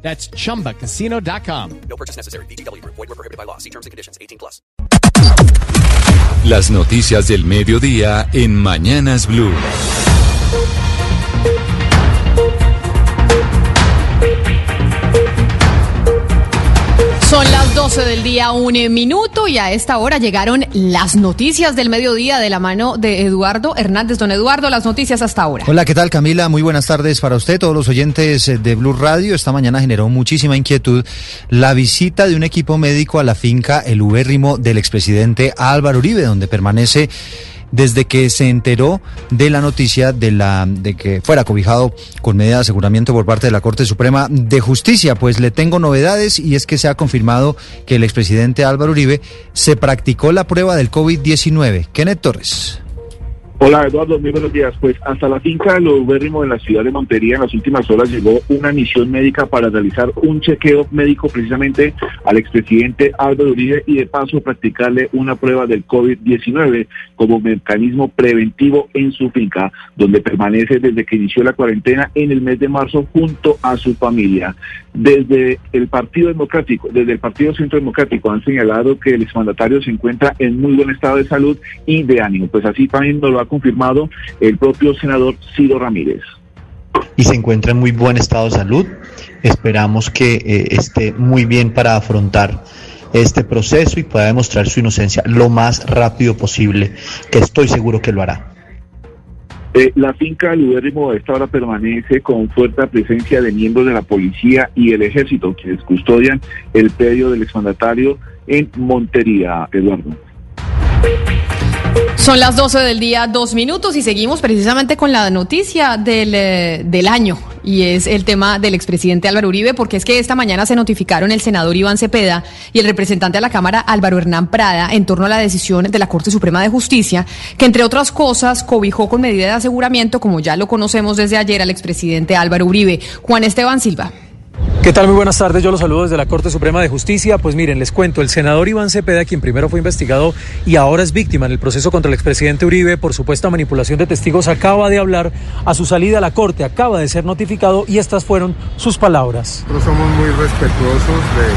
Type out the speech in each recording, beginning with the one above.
That's chumbacasino.com. No purchase necessary. BGW. Void were prohibited by law. See terms and conditions. 18 plus. Las noticias del mediodía en Mañanas Blue. Son las 12 del día, un minuto, y a esta hora llegaron las noticias del mediodía de la mano de Eduardo Hernández. Don Eduardo, las noticias hasta ahora. Hola, ¿qué tal Camila? Muy buenas tardes para usted, todos los oyentes eh, de Blue Radio. Esta mañana generó muchísima inquietud la visita de un equipo médico a la finca El Ubérrimo del expresidente Álvaro Uribe, donde permanece desde que se enteró de la noticia de la de que fuera cobijado con medida de aseguramiento por parte de la Corte Suprema de Justicia. Pues le tengo novedades y es que se ha confirmado que el expresidente Álvaro Uribe se practicó la prueba del COVID-19. Kenneth Torres. Hola Eduardo, muy buenos días. Pues hasta la finca de los Ubérrimo en la ciudad de Montería en las últimas horas llegó una misión médica para realizar un chequeo médico precisamente al expresidente Álvaro Uribe y de paso practicarle una prueba del COVID-19 como mecanismo preventivo en su finca, donde permanece desde que inició la cuarentena en el mes de marzo junto a su familia. Desde el Partido Democrático, desde el Partido Centro Democrático han señalado que el exmandatario se encuentra en muy buen estado de salud y de ánimo. Pues así también nos lo ha confirmado el propio senador Ciro Ramírez. Y se encuentra en muy buen estado de salud. Esperamos que eh, esté muy bien para afrontar este proceso y pueda demostrar su inocencia lo más rápido posible, que estoy seguro que lo hará. Eh, la finca del Ubérrimo a esta hora permanece con fuerte presencia de miembros de la policía y el ejército, quienes custodian el predio del exmandatario en Montería, Eduardo. Son las 12 del día, dos minutos, y seguimos precisamente con la noticia del, eh, del año, y es el tema del expresidente Álvaro Uribe, porque es que esta mañana se notificaron el senador Iván Cepeda y el representante de la Cámara Álvaro Hernán Prada en torno a la decisión de la Corte Suprema de Justicia, que entre otras cosas cobijó con medida de aseguramiento, como ya lo conocemos desde ayer, al expresidente Álvaro Uribe. Juan Esteban Silva. ¿Qué tal? Muy buenas tardes. Yo los saludo desde la Corte Suprema de Justicia. Pues miren, les cuento, el senador Iván Cepeda, quien primero fue investigado y ahora es víctima en el proceso contra el expresidente Uribe por supuesta manipulación de testigos, acaba de hablar a su salida a la Corte, acaba de ser notificado y estas fueron sus palabras. Nosotros somos muy respetuosos de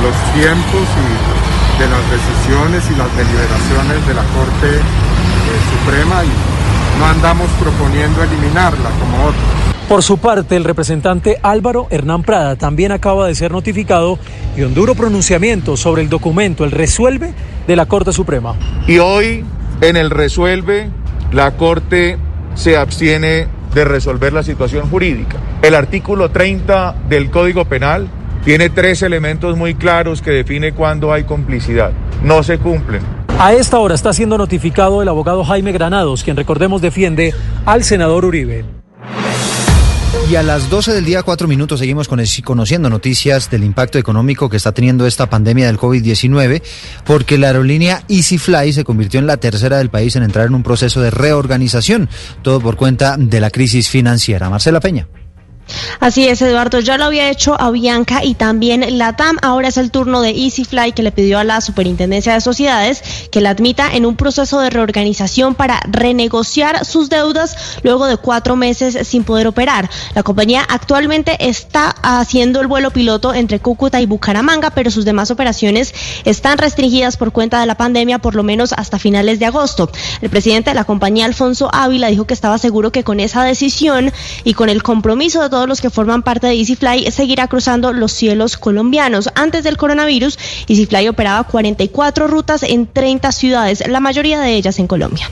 los tiempos y de las decisiones y las deliberaciones de la Corte eh, Suprema y no andamos proponiendo eliminarla como otros. Por su parte, el representante Álvaro Hernán Prada también acaba de ser notificado y un duro pronunciamiento sobre el documento, el resuelve de la Corte Suprema. Y hoy, en el resuelve, la Corte se abstiene de resolver la situación jurídica. El artículo 30 del Código Penal tiene tres elementos muy claros que define cuándo hay complicidad. No se cumplen. A esta hora está siendo notificado el abogado Jaime Granados, quien recordemos defiende al senador Uribe. Y a las 12 del día, cuatro minutos, seguimos con conociendo noticias del impacto económico que está teniendo esta pandemia del COVID-19, porque la aerolínea EasyFly se convirtió en la tercera del país en entrar en un proceso de reorganización, todo por cuenta de la crisis financiera. Marcela Peña. Así es, Eduardo. Ya lo había hecho a Bianca y también la TAM. Ahora es el turno de EasyFly que le pidió a la Superintendencia de Sociedades que la admita en un proceso de reorganización para renegociar sus deudas luego de cuatro meses sin poder operar. La compañía actualmente está haciendo el vuelo piloto entre Cúcuta y Bucaramanga, pero sus demás operaciones están restringidas por cuenta de la pandemia por lo menos hasta finales de agosto. El presidente de la compañía, Alfonso Ávila, dijo que estaba seguro que con esa decisión y con el compromiso de todos los que forman parte de EasyFly seguirá cruzando los cielos colombianos. Antes del coronavirus, EasyFly operaba 44 rutas en 30 ciudades, la mayoría de ellas en Colombia.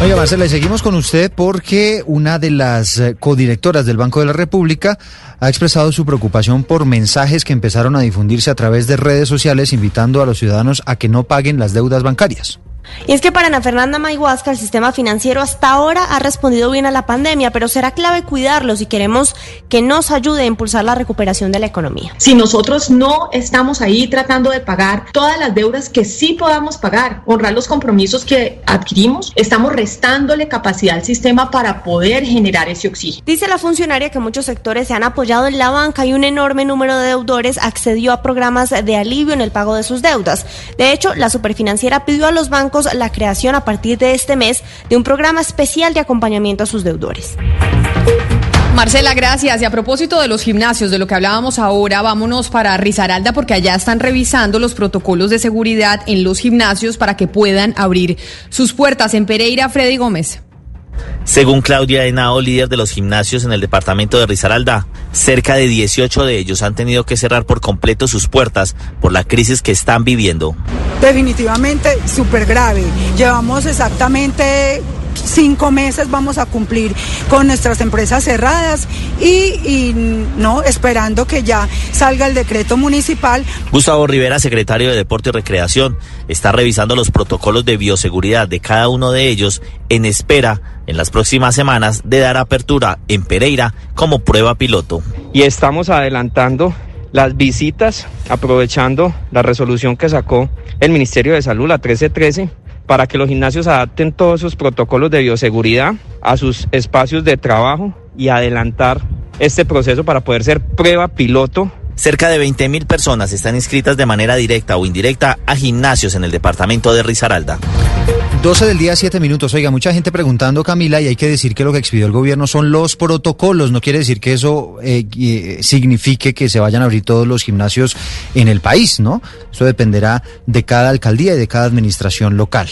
Oiga, Marcela, y seguimos con usted porque una de las eh, codirectoras del Banco de la República ha expresado su preocupación por mensajes que empezaron a difundirse a través de redes sociales invitando a los ciudadanos a que no paguen las deudas bancarias. Y es que para Ana Fernanda Mayhuasca el sistema financiero hasta ahora ha respondido bien a la pandemia, pero será clave cuidarlo si queremos que nos ayude a impulsar la recuperación de la economía. Si nosotros no estamos ahí tratando de pagar todas las deudas que sí podamos pagar, honrar los compromisos que adquirimos, estamos restándole capacidad al sistema para poder generar ese oxígeno. Dice la funcionaria que muchos sectores se han apoyado en la banca y un enorme número de deudores accedió a programas de alivio en el pago de sus deudas. De hecho, la superfinanciera pidió a los bancos la creación a partir de este mes de un programa especial de acompañamiento a sus deudores. Marcela, gracias. Y a propósito de los gimnasios, de lo que hablábamos ahora, vámonos para Risaralda porque allá están revisando los protocolos de seguridad en los gimnasios para que puedan abrir sus puertas. En Pereira, Freddy Gómez. Según Claudia Henao, líder de los gimnasios en el departamento de Risaralda, cerca de 18 de ellos han tenido que cerrar por completo sus puertas por la crisis que están viviendo. Definitivamente súper grave. Llevamos exactamente cinco meses vamos a cumplir con nuestras empresas cerradas y, y, no esperando que ya salga el decreto municipal. Gustavo Rivera, secretario de Deporte y Recreación, está revisando los protocolos de bioseguridad de cada uno de ellos en espera en las próximas semanas de dar apertura en Pereira como prueba piloto. Y estamos adelantando las visitas, aprovechando la resolución que sacó el Ministerio de Salud, la 1313, para que los gimnasios adapten todos sus protocolos de bioseguridad a sus espacios de trabajo y adelantar este proceso para poder ser prueba piloto Cerca de 20 mil personas están inscritas de manera directa o indirecta a gimnasios en el departamento de Risaralda. 12 del día, 7 minutos. Oiga, mucha gente preguntando, Camila, y hay que decir que lo que expidió el gobierno son los protocolos. No quiere decir que eso eh, eh, signifique que se vayan a abrir todos los gimnasios en el país, ¿no? Eso dependerá de cada alcaldía y de cada administración local.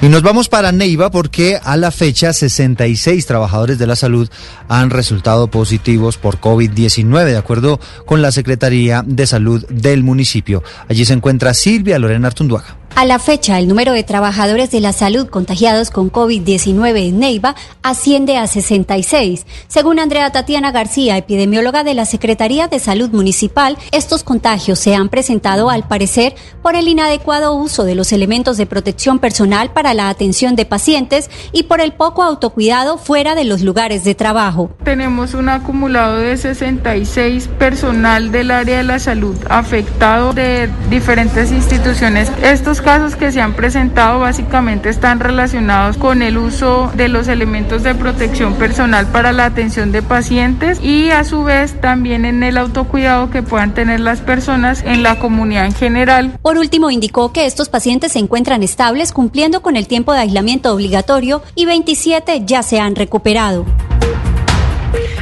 Y nos vamos para Neiva porque a la fecha 66 trabajadores de la salud han resultado positivos por COVID-19, de acuerdo con la Secretaría de Salud del municipio. Allí se encuentra Silvia Lorena Artunduaga. A la fecha, el número de trabajadores de la salud contagiados con COVID-19 en Neiva asciende a 66. Según Andrea Tatiana García, epidemióloga de la Secretaría de Salud Municipal, estos contagios se han presentado al parecer por el inadecuado uso de los elementos de protección personal para la atención de pacientes y por el poco autocuidado fuera de los lugares de trabajo. Tenemos un acumulado de 66 personal del área de la salud afectado de diferentes instituciones. Estos casos que se han presentado básicamente están relacionados con el uso de los elementos de protección personal para la atención de pacientes y a su vez también en el autocuidado que puedan tener las personas en la comunidad en general. Por último, indicó que estos pacientes se encuentran estables cumpliendo con el tiempo de aislamiento obligatorio y 27 ya se han recuperado.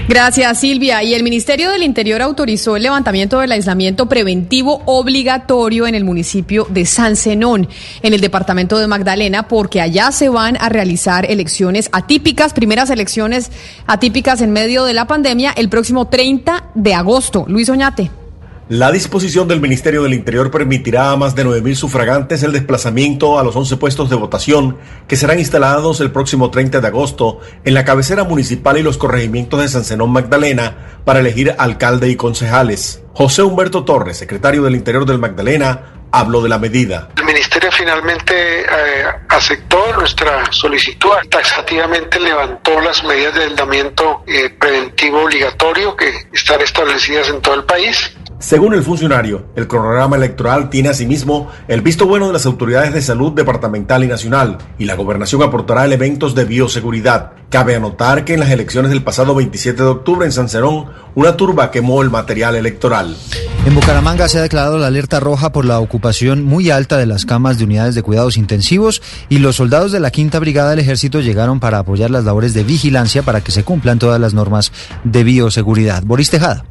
Gracias, Silvia. Y el Ministerio del Interior autorizó el levantamiento del aislamiento preventivo obligatorio en el municipio de San Zenón, en el departamento de Magdalena, porque allá se van a realizar elecciones atípicas, primeras elecciones atípicas en medio de la pandemia, el próximo 30 de agosto. Luis Oñate. La disposición del Ministerio del Interior permitirá a más de 9.000 sufragantes el desplazamiento a los 11 puestos de votación que serán instalados el próximo 30 de agosto en la cabecera municipal y los corregimientos de San Zenón Magdalena para elegir alcalde y concejales. José Humberto Torres, secretario del Interior del Magdalena, habló de la medida. El Ministerio finalmente eh, aceptó nuestra solicitud, taxativamente levantó las medidas de aislamiento eh, preventivo obligatorio que están establecidas en todo el país según el funcionario, el cronograma electoral tiene asimismo el visto bueno de las autoridades de salud departamental y nacional, y la gobernación aportará elementos de bioseguridad. Cabe anotar que en las elecciones del pasado 27 de octubre en San Cerón, una turba quemó el material electoral. En Bucaramanga se ha declarado la alerta roja por la ocupación muy alta de las camas de unidades de cuidados intensivos y los soldados de la Quinta Brigada del Ejército llegaron para apoyar las labores de vigilancia para que se cumplan todas las normas de bioseguridad. Boris Tejada.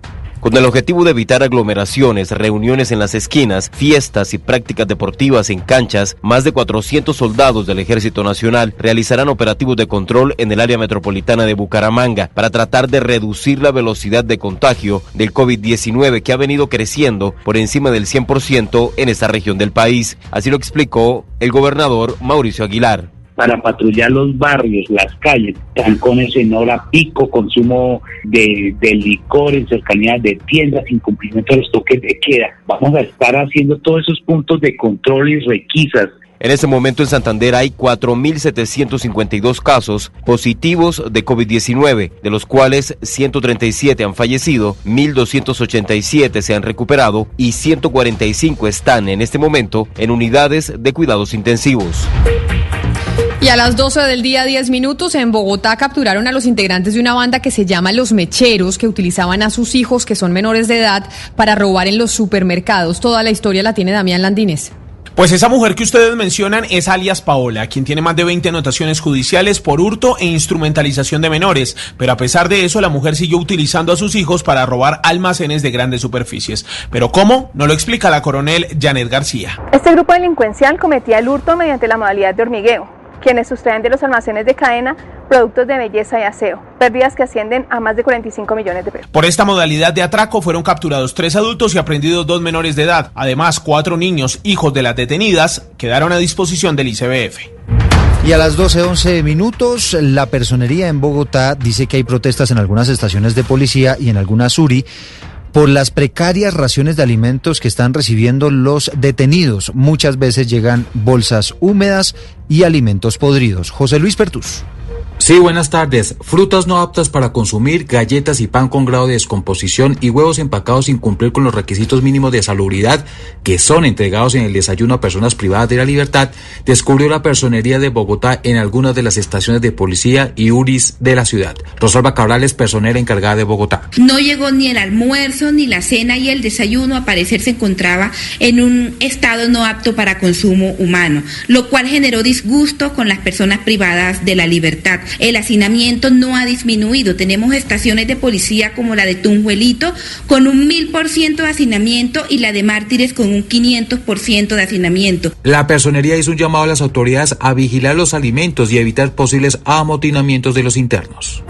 Con el objetivo de evitar aglomeraciones, reuniones en las esquinas, fiestas y prácticas deportivas en canchas, más de 400 soldados del Ejército Nacional realizarán operativos de control en el área metropolitana de Bucaramanga para tratar de reducir la velocidad de contagio del COVID-19 que ha venido creciendo por encima del 100% en esta región del país. Así lo explicó el gobernador Mauricio Aguilar para patrullar los barrios, las calles, trancones en hora pico, consumo de, de licor en cercanía de tiendas, incumplimiento de los toques de queda. Vamos a estar haciendo todos esos puntos de control y requisas En este momento en Santander hay 4.752 casos positivos de COVID-19, de los cuales 137 han fallecido, 1.287 se han recuperado y 145 están en este momento en unidades de cuidados intensivos. Y a las 12 del día, 10 minutos, en Bogotá capturaron a los integrantes de una banda que se llama Los Mecheros, que utilizaban a sus hijos, que son menores de edad, para robar en los supermercados. Toda la historia la tiene Damián Landines. Pues esa mujer que ustedes mencionan es alias Paola, quien tiene más de 20 anotaciones judiciales por hurto e instrumentalización de menores, pero a pesar de eso la mujer siguió utilizando a sus hijos para robar almacenes de grandes superficies. Pero ¿cómo? No lo explica la coronel Janet García. Este grupo delincuencial cometía el hurto mediante la modalidad de hormigueo quienes sustraen de los almacenes de cadena productos de belleza y aseo, pérdidas que ascienden a más de 45 millones de pesos. Por esta modalidad de atraco fueron capturados tres adultos y aprendidos dos menores de edad. Además, cuatro niños, hijos de las detenidas, quedaron a disposición del ICBF. Y a las 12.11 minutos, la personería en Bogotá dice que hay protestas en algunas estaciones de policía y en algunas URI por las precarias raciones de alimentos que están recibiendo los detenidos. Muchas veces llegan bolsas húmedas y alimentos podridos. José Luis Pertus. Sí, buenas tardes. Frutas no aptas para consumir, galletas y pan con grado de descomposición y huevos empacados sin cumplir con los requisitos mínimos de salubridad que son entregados en el desayuno a personas privadas de la libertad, descubrió la personería de Bogotá en algunas de las estaciones de policía y URIs de la ciudad. Rosalba Cabral es personera encargada de Bogotá. No llegó ni el almuerzo, ni la cena y el desayuno. A parecer se encontraba en un estado no apto para consumo humano, lo cual generó disgusto con las personas privadas de la libertad el hacinamiento no ha disminuido. Tenemos estaciones de policía como la de Tunjuelito con un mil por ciento de hacinamiento y la de Mártires con un 500% de hacinamiento. La personería hizo un llamado a las autoridades a vigilar los alimentos y evitar posibles amotinamientos de los internos.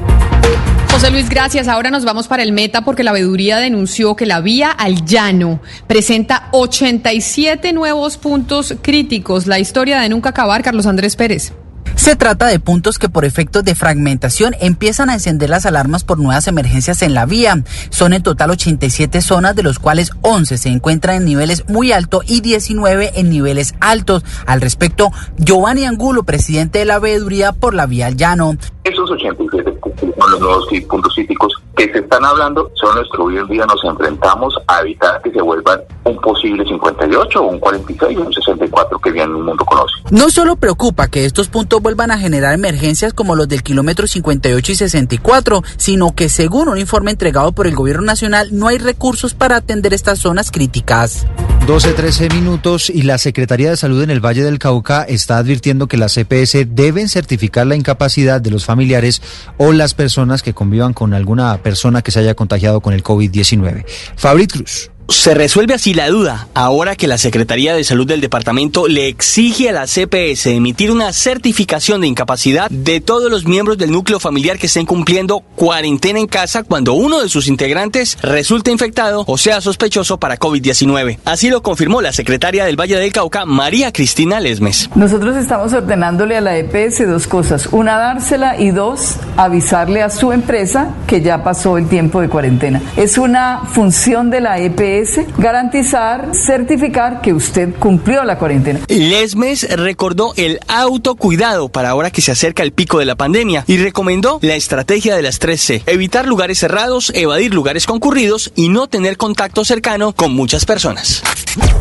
José Luis, gracias. Ahora nos vamos para el Meta porque la veeduría denunció que la vía al llano presenta 87 nuevos puntos críticos. La historia de nunca acabar, Carlos Andrés Pérez. Se trata de puntos que por efectos de fragmentación empiezan a encender las alarmas por nuevas emergencias en la vía. Son en total 87 zonas, de los cuales 11 se encuentran en niveles muy altos y 19 en niveles altos. Al respecto, Giovanni Angulo, presidente de la veeduría por la vía al llano. Esos 87 son los nuevos puntos críticos que se están hablando son nuestro hoy en día nos enfrentamos a evitar que se vuelvan un posible 58 o un 46 o un 64 que bien el mundo conoce. No solo preocupa que estos puntos vuelvan a generar emergencias como los del kilómetro 58 y 64, sino que según un informe entregado por el gobierno nacional no hay recursos para atender estas zonas críticas. 12-13 minutos y la Secretaría de Salud en el Valle del Cauca está advirtiendo que las CPS deben certificar la incapacidad de los familiares o las personas que convivan con alguna persona que se haya contagiado con el COVID-19. Fabrit Cruz. Se resuelve así la duda, ahora que la Secretaría de Salud del departamento le exige a la CPS emitir una certificación de incapacidad de todos los miembros del núcleo familiar que estén cumpliendo cuarentena en casa cuando uno de sus integrantes resulte infectado o sea sospechoso para COVID-19. Así lo confirmó la secretaria del Valle del Cauca, María Cristina Lesmes. Nosotros estamos ordenándole a la EPS dos cosas. Una, dársela y dos, avisarle a su empresa que ya pasó el tiempo de cuarentena. Es una función de la EPS garantizar, certificar que usted cumplió la cuarentena. Lesmes recordó el autocuidado para ahora que se acerca el pico de la pandemia y recomendó la estrategia de las 3C, evitar lugares cerrados, evadir lugares concurridos y no tener contacto cercano con muchas personas.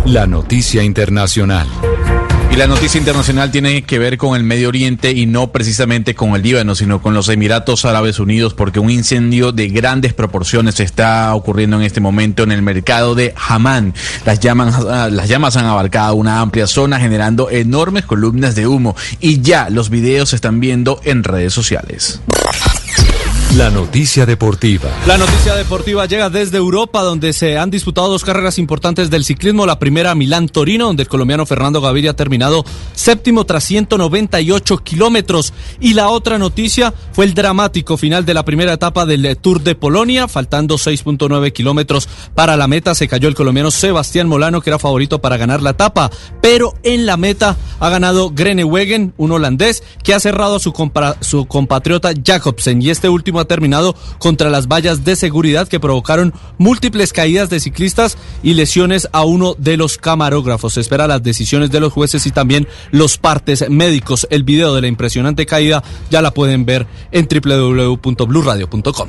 La noticia internacional. Y la noticia internacional tiene que ver con el Medio Oriente y no precisamente con el Líbano, sino con los Emiratos Árabes Unidos, porque un incendio de grandes proporciones está ocurriendo en este momento en el mercado de Hamán. Las llamas, las llamas han abarcado una amplia zona, generando enormes columnas de humo, y ya los videos se están viendo en redes sociales. La noticia deportiva. La noticia deportiva llega desde Europa, donde se han disputado dos carreras importantes del ciclismo. La primera, Milán-Torino, donde el colombiano Fernando Gaviria ha terminado séptimo tras 198 kilómetros. Y la otra noticia fue el dramático final de la primera etapa del Tour de Polonia, faltando 6.9 kilómetros para la meta. Se cayó el colombiano Sebastián Molano, que era favorito para ganar la etapa, pero en la meta ha ganado Grenewegen, un holandés, que ha cerrado a su, su compatriota Jacobsen y este último terminado contra las vallas de seguridad que provocaron múltiples caídas de ciclistas y lesiones a uno de los camarógrafos. Se espera las decisiones de los jueces y también los partes médicos. El video de la impresionante caída ya la pueden ver en www.bluradio.com.